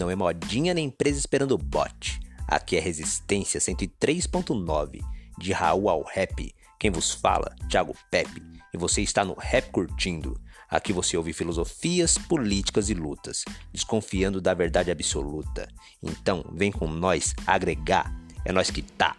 Não é modinha nem empresa esperando bot. Aqui é Resistência 103.9, de Raul ao Rap. Quem vos fala, Thiago Pepe, e você está no Rap Curtindo. Aqui você ouve filosofias, políticas e lutas, desconfiando da verdade absoluta. Então, vem com nós agregar. É nós que tá.